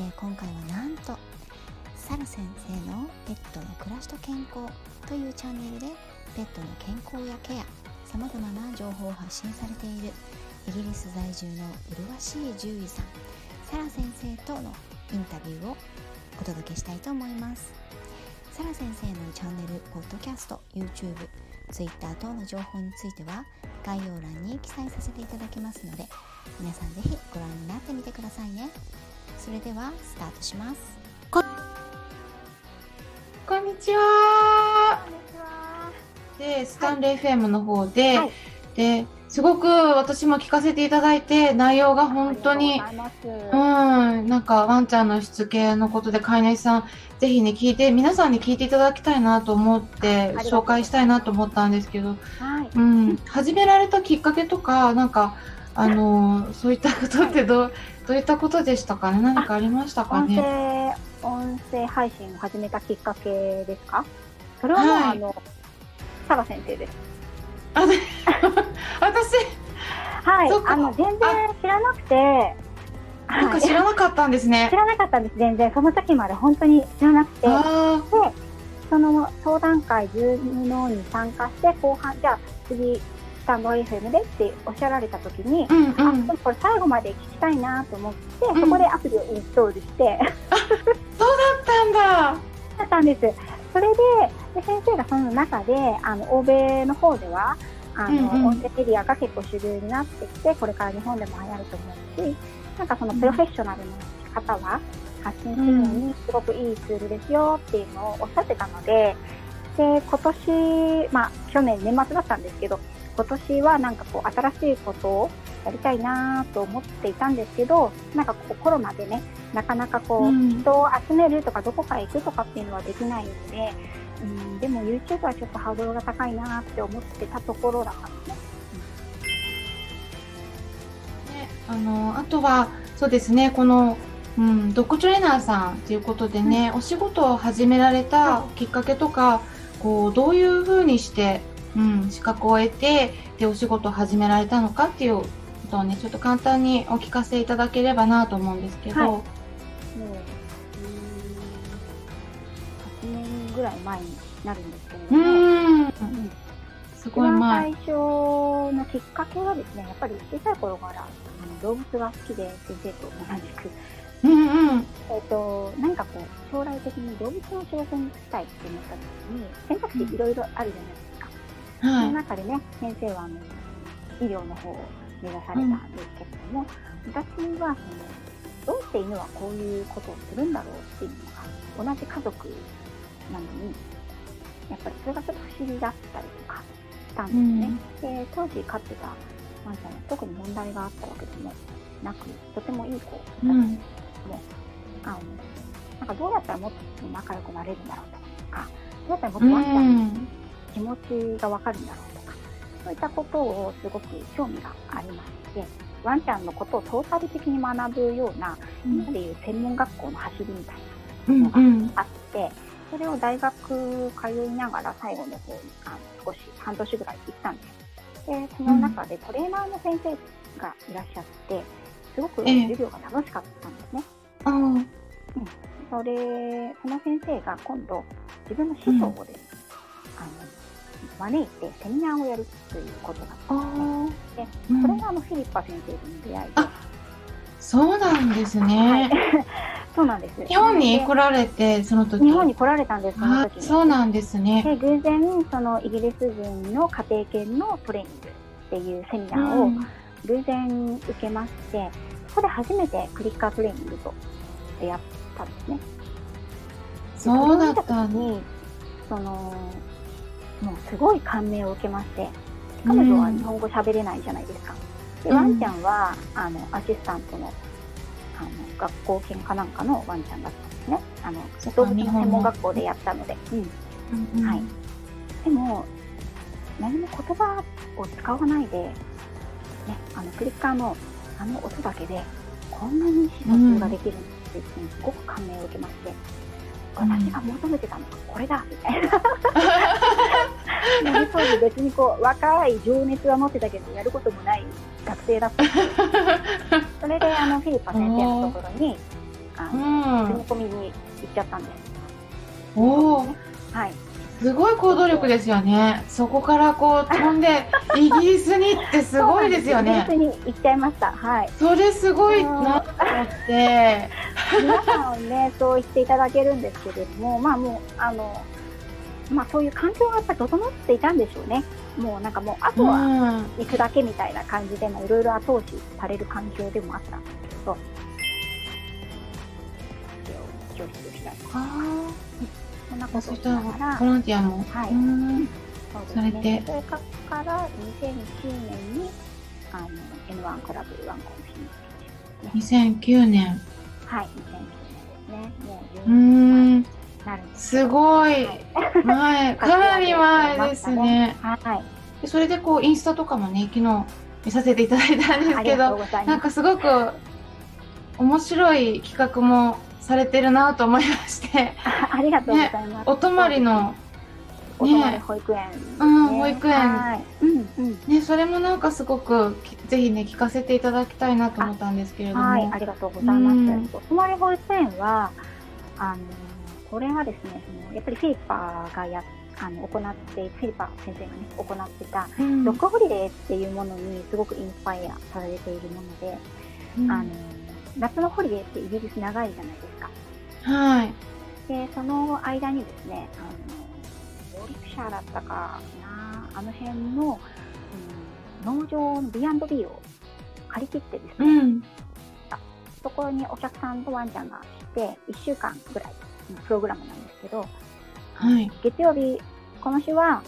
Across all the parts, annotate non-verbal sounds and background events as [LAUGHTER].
さて今回はなんとサラ先生のペットの暮らしと健康というチャンネルでペットの健康やケアさまざまな情報を発信されているイギリス在住の麗しい獣医さんサラ先生とのインタビューをお届けしたいと思います。サラ先生のチャンネル、ポッドキャスト、YouTube、Twitter 等の情報については概要欄に記載させていただきますので皆さんぜひご覧になってみてくださいね。それではスタートします。こんにちは。でスタンレー FM の方で、はい、ですごく私も聞かせていただいて内容が本当にうんなんかワンちゃんのしつけのことで飼い主さんぜひね聞いて皆さんに聞いていただきたいなと思って紹介したいなと思ったんですけど、はい、うん、始められたきっかけとかなんかあのそういったことってどうどういったことでしたかね？何かありましたかね？音声配信を始めたきっかけですか？それはもう、はい、あの佐賀先生です。あ [LAUGHS] 私はいあの全然知らなくてなんか知らなかったんですね。[LAUGHS] 知らなかったんです、全然。その時まで本当に知らなくて。で、その相談会、ズームのに参加して、後半、じゃあ次、スタンド FM でっておっしゃられた時に、うんうん、あ、これ最後まで聞きたいなと思って、うん、そこでアプリをインストールして。あ、そうだったんだ。だったんです。それで、で先生がその中で、あの、欧米の方では、あの、うんうん、音声メディアが結構主流になってきて、これから日本でも流行ると思うし、なんかそのプロフェッショナルの方は発信するのにすごくいいツールですよっていうのをおっしゃってたので、で、今年、まあ去年年末だったんですけど、今年はなんかこう新しいことをやりたいなと思っていたんですけど、なんかこうコロナでね、なかなかこう、人を集めるとかどこかへ行くとかっていうのはできないので、うん、でも YouTube はちょっとハードルが高いなって思ってたところだったんですね。あのあとはそうですねこの、うん、ドッグトレーナーさんということでね、うん、お仕事を始められたきっかけとか、こうどういうふうにして、うん、資格を得てでお仕事を始められたのかっていうことをねちょっと簡単にお聞かせいただければなと思うんですけど。はい、もう8年ぐらい前になるんですけれども、うんすごい前。最初のきっかけはですね、やっぱり小さい頃からあの動物が好きで先生と同じく。うんうん、えっ、と、何かこう、将来的に動物の仕事にしたいって思った時に、選択肢いろいろあるじゃないですか。うん、その中でね、先生はあの医療の方を目指されたんですけれども、うん、私はその、どうして犬はこういうことをするんだろうっていうのが、同じ家族なのに、やっぱりそれがちょっと不思議だったりとか、したんですね。うん、で当時飼ってたワンちゃんは特に問題があったわけでもなくとてもいい子だったんですけども、うん、あのなんかどうやったらもっと仲良くなれるんだろうとかどうやったらもっとワンちゃんの気持ちが分かるんだろうとか、そういったことをすごく興味がありましてワンちゃんのことをトータル的に学ぶような、今でいう専門学校の走りみたいなのがあって。それを大学通いながら最後の方にあの少し半年ぐらい行ったんです。で、その中でトレーナーの先生がいらっしゃって、すごく授業が楽しかったんですね。うん。うん。それ、その先生が今度自分の師匠をですね、招いてセミナーをやるということだったんですね。で、それがあのフィリッパ先生との出会いで。そうなんですね。はい [LAUGHS] そうなんです。日本に来られて、その時。日本に来られたんです、その時そうなんですね。で、偶然、そのイギリス人の家庭犬のトレーニングっていうセミナーを偶然受けまして、そこで初めてクリッカートレーニングと出会ったんですね。そうだったに、その、もうすごい感銘を受けまして、彼女は日本語喋れないじゃないですか。で、ワンちゃんは、あの、アシスタントのあの学校犬かなんかのワンちゃんだったんですね。あの動物の専門学校でやったので。うんはい、でも何も言葉を使わないで、ね、あのクリッカーのあの音だけでこんなに意思疎通ができるんでっていうのにすごく感銘を受けまして、私が求めてたの？はこれだみたいな。[LAUGHS] 当時別にこう若い情熱は持ってたけどやることもない学生だったので [LAUGHS] それであのフィリッパ先生のところにあの、住み込みに行っちゃったんです。おお、はい、すごい行動力ですよね。そこからこう飛んで [LAUGHS] イギリスにってすごいですよね。イギリスに行っちゃいました。はい。それすごいなと思って。皆さんねそう言っていただけるんですけれども、まあもうあのまあそういう環境がやっぱ整っていたんでしょうね。もうなんかもうあとは行くだけみたいな感じでもいろいろ後押しされる環境でもあったんですけど。教室をしたりとか。そんなことをしながら、ボランティアも、はい、されて、それから2009年にあの N1 クラブワンコンフィニ2009年。はい、2009年ですね。もう10年なるすごい、前、かなり前ですね。はい。それでこうインスタとかもね昨日見させていただいたんですけど、なんかすごく面白い企画もされてるなと思いましてありがとうございます、ね、お泊まりのお泊まり保育園、ね、うん、保育園、うんうん、ね、それもなんかすごくぜひね聞かせていただきたいなと思ったんですけれども。はいありがとうございます、うん、お泊まり保育園はあのこれはですねそのやっぱりフィリパがやあの行ってフィリパ先生がね行ってた、うん、ロックホリデーっていうものにすごくインスパイアされているもので、うん、あの夏のホリデーってイギリス長いじゃないですか。はい。で、その間にですね、あの、ウォーリックシャーだったかな、あの辺の、うん、農場の B&B を借り切ってですね、うん、そこにお客さんとワンちゃんが来て、1週間ぐらいのプログラムなんですけど、はい、月曜日、この日は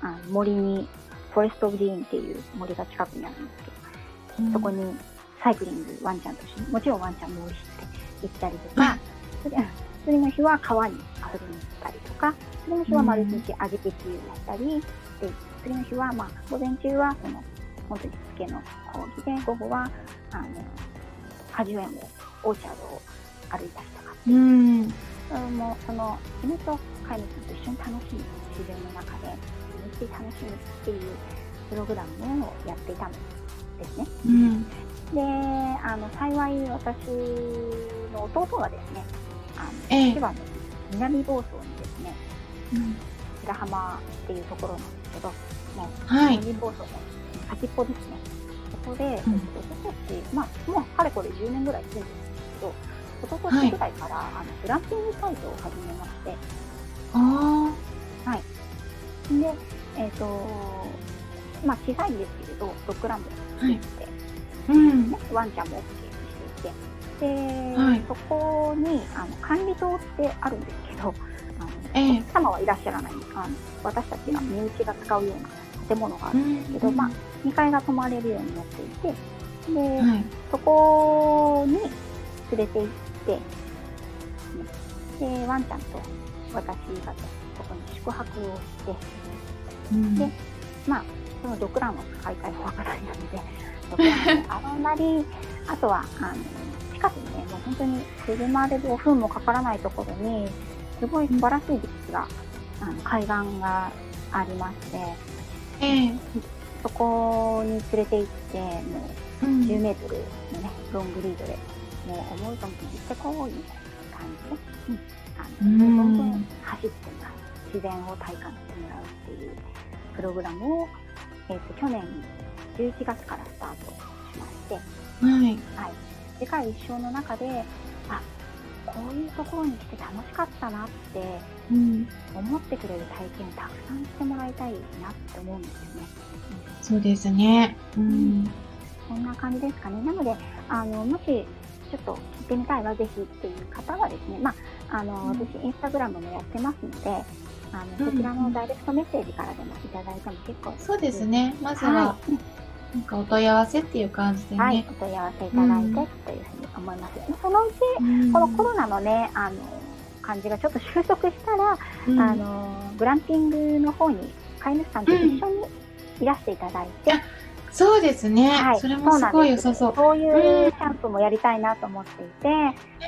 あの森に、フォレスト・オブ・ディーンっていう森が近くにあるんですけど、うん、そこにサイクリング、ワンちゃんとして、もちろんワンちゃんも多いして行ったりとか、次の日は川に遊びに行ったりとか、次の日は丸一日味気球をしたり、で次の日は、まあ、午前中はその、本当にしつけの講義で、午後は、あの、果樹園を、オーチャードを歩いたりとか。うん。もう、その、犬と飼い主さんと一緒に楽しむ自然の中で、めっちゃ楽しむっていうプログラムをやっていたんですね。うん。であの幸い私の弟がですねあの、ええ、千葉の南房総にですね、うん、白浜っていうところなんですけどもう、はい、南房総の先っぽですね。そこで、うん、えっと、私たち、まあ、もうかれこれ10年ぐらい住んでるんですけど一昨年ぐらいから、はい、あのグランピングサイトを始めまして。あはい。でえっ、ー、とまあ小さいんですけれどドッグランド作って、はい。うん、ワンちゃんもいてで、はい、そこにあの管理棟ってあるんですけどあの、えー、お客様はいらっしゃらない。あの私たちが身内が使うような建物があるんですけど、うん、まあ、2階が泊まれるようになっていてで、はい、そこに連れて行ってでワンちゃんと私がそこに宿泊をして、うん、でまあそのドッグランは使いたいわからないのでとか、あんまり、あとは、あの、近くにね、もう本当に車で5分もかからないところに、すごい素晴らしいビーチが、あの、海岸がありまして、ええ、そこに連れて行って、もう、10メートルのね、ロングリードで、もう思うとも行ってこいみたいな感じで、うん、あの、本当に走ってもらう、自然を体感してもらうっていうプログラムを、えっ、ー、と、去年11月からスタートしまして、はい。はい。世界一生の中で、あ、こういうところに来て楽しかったなって思ってくれる体験をたくさんしてもらいたいなって思うんですよね。うん、そうですね。うん。こんな感じですかね。なので、あの、もし、ちょっと聞いてみたいわ、ぜひっていう方はですね、まあ、あの、うん、私、インスタグラムもやってますので、あの、そちらのダイレクトメッセージからでもいただいても結構そうですね。まずは、はい、なんかお問い合わせっていう感じでね。はい、お問い合わせいただいて、というふうに思います。そのうち、このコロナのね、あの、感じがちょっと収束したら、うん、あの、グランピングの方に飼い主さんと一緒にいらしていただいて、うんそうですね。はい、それもすごい良さそう。そういうキャンプもやりたいなと思っていて、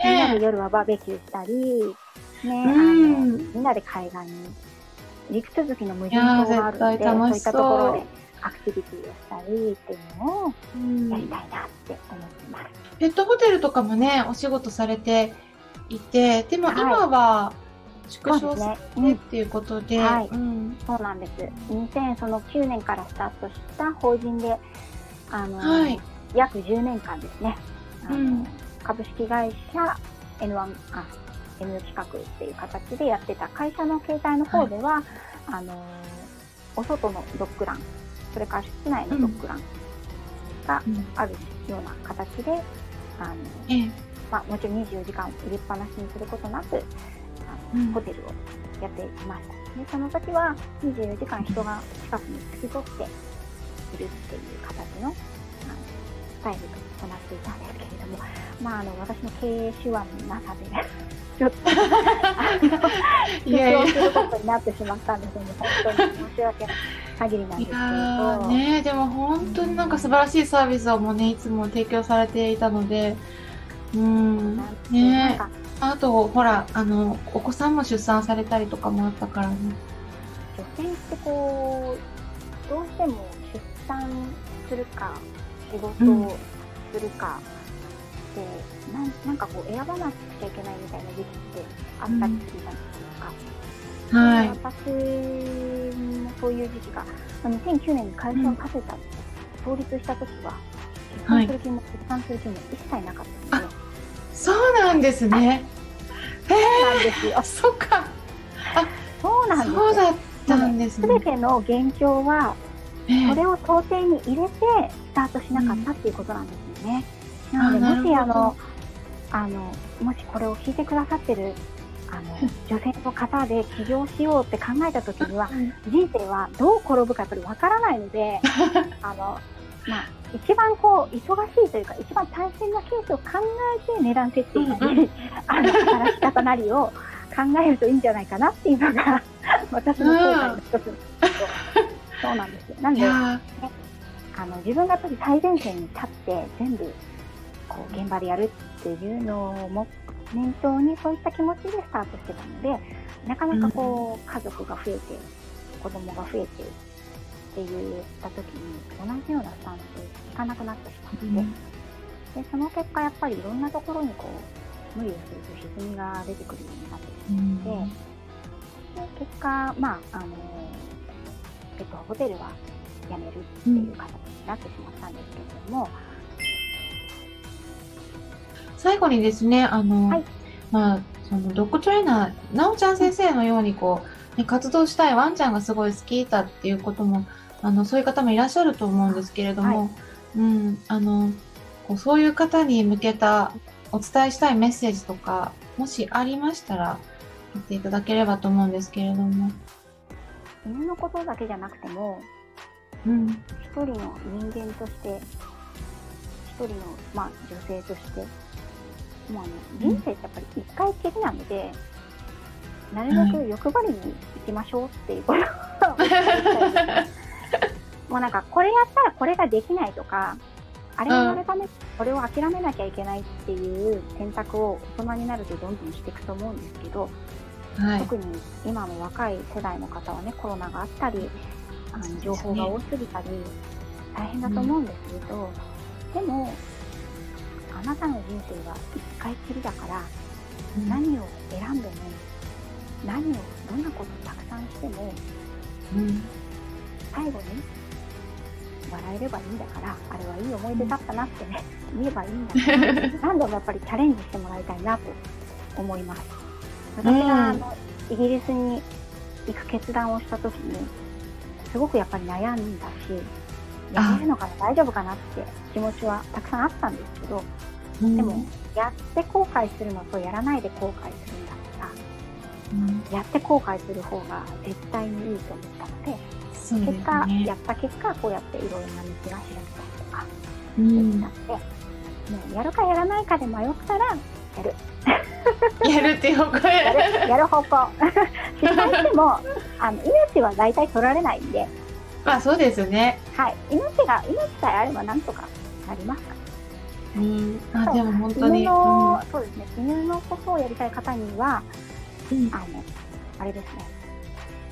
みんなぱり夜はバーベキューしたり、ね、あのみんなで海岸に陸続きの無人島があるのでそういったところでアクティビティをしたりっていうのをやりたいなって思ってます。ペットホテルとかもねお仕事されていてでも今は縮小してっていうことで、はい、うん、そうなんです。2009年からスタートした法人であの、はい、約10年間ですね。あの、うん、株式会社 N1 あ N 企画っていう形でやってた会社の携帯の方では、はい、あのお外のドッグランそれから室内のドッグランがあるような形で、うん、あの、ええ、まあ、もちろん24時間入れっぱなしにすることなくあの、うん、ホテルをやっていました。でその時は24時間人が近くに付き添っているっていう形のあのスタイルとなっていたんですけれども、まあ、あの私の経営手腕のなさで、ね、[LAUGHS] ちょっと、いやいや。[LAUGHS] することになってしまったんですよね、本当に申し訳ない限りなんですけど。ね、でも本当になんか素晴らしいサービスをもね、いつも提供されていたので、うん、ねあと、ほら、あの、お子さんも出産されたりとかもあったからね。女性ってこう、どうしても出産するか、仕事をするか、って、なんなんかこう選ばなくちゃいけないみたいな時期ってあったりするじゃないですか。はい、私もそういう時期が、2009年に会社を建てた、創立した時は、出産する気も、出産する気も一切なかったので、そうなんですね。そうなんですよ。そっか。あ、そうなんですそうだったんですね。すべての現状は、それを想定に入れてスタートしなかったっていうことなんですよね。なので、もしあの、あの、もしこれを聞いてくださってる、あの、[LAUGHS] 女性の方で起業しようって考えた時には、人生はどう転ぶかやっぱりわからないので、[LAUGHS] あの、まあ、一番こう、忙しいというか、一番大変なケースを考えて値段設定なり、[LAUGHS] あの、働き方なりを考えるといいんじゃないかなっていうのが、私の後悔の一つですそうなんですよ。なんで、ね、あの、自分がやっぱり最前線に立って全部こう現場でやるっていうのをも念頭にそういった気持ちでスタートしてたのでなかなかこう家族が増えて子供が増えてって言った時に同じようなスタンスいかなくなってしまって、うん、でその結果やっぱりいろんなところにこう無理をすると歪みが出てくるようになってしまって、うん、で結果まああのペットホテルは辞めるっていう形になってしまったんですけれども、最後にですね、あの、はい、まあ、そのドッグトレーナー、なおちゃん先生のようにこう、ね、活動したいワンちゃんがすごい好きだっていうことも、あの、そういう方もいらっしゃると思うんですけれども、はい、うん、あの、こうそういう方に向けたお伝えしたいメッセージとか、もしありましたら、言っていただければと思うんですけれども。犬のことだけじゃなくても、うん、一人の人間として、一人の、まあ、女性として、もうあの人生ってやっぱり一回きりなので、なるべく欲張りに行きましょうっていうことを、[LAUGHS] もうなんかこれやったらこれができないとかあれをやるためにこれを諦めなきゃいけないっていう選択を大人になるとどんどんしていくと思うんですけど、はい、特に今の若い世代の方はねコロナがあったりあの情報が多すぎたり大変だと思うんですけど、うん、でもあなたの人生は一回きりだから、うん、何を選んでも何をどんなことをたくさんしても、うん、最後に笑えればいいんだからあれはいい思い出だったなってね、うん、言えばいいんだから何度もやっぱりチャレンジしてもらいたいなと思います。私があのイギリスに行く決断をした時にすごくやっぱり悩んだしやれるのかな大丈夫かなって気持ちはたくさんあったんですけど、うん、でもやって後悔するのとやらないで後悔するんだったら、うん、やって後悔する方が絶対にいいと思ったので、ね、結果やった結果こうやっていろいろな道が開けたりとかできたので、もうやるかやらないかで迷ったらやる。[LAUGHS] やるっていう方向やる。やる方向。失 [LAUGHS] 敗してもあの命は大体取られないんで。まあそうですね。はい。命が、命さえあればなんとかなりますかうん、あでも本当に犬の、うん、そうですね。犬のことをやりたい方には、うん、あのあれですね。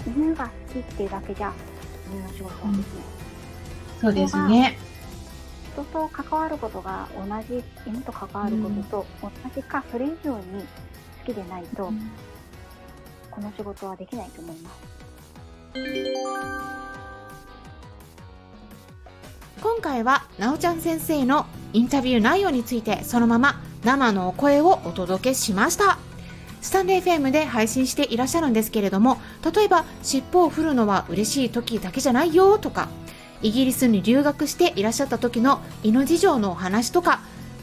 犬が好きっていうだけじゃ犬の仕事はですね、そうですね。人と関わることが同じ犬と関わることと同じか、それ以上に好きでないと、この仕事はできないと思います今回はなおちゃん先生のインタビュー内容についてそのまま生のお声をお届けしました。スタンレー FM で配信していらっしゃるんですけれども例えば尻尾を振るのは嬉しい時だけじゃないよとかイギリスに留学していらっしゃった時の犬事情のお話とか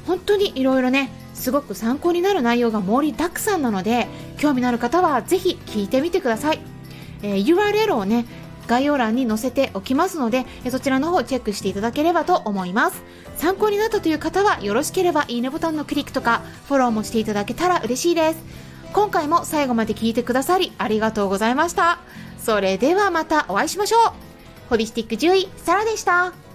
本当にいろいろねすごく参考になる内容が盛りだくさんなので興味のある方はぜひ聞いてみてください、えー、URL をね概要欄に載せておきますので、そちらの方チェックしていただければと思います。参考になったという方はよろしければいいねボタンのクリックとかフォローもしていただけたら嬉しいです。今回も最後まで聞いてくださりありがとうございました。それではまたお会いしましょう。ホリスティック獣医、サラでした。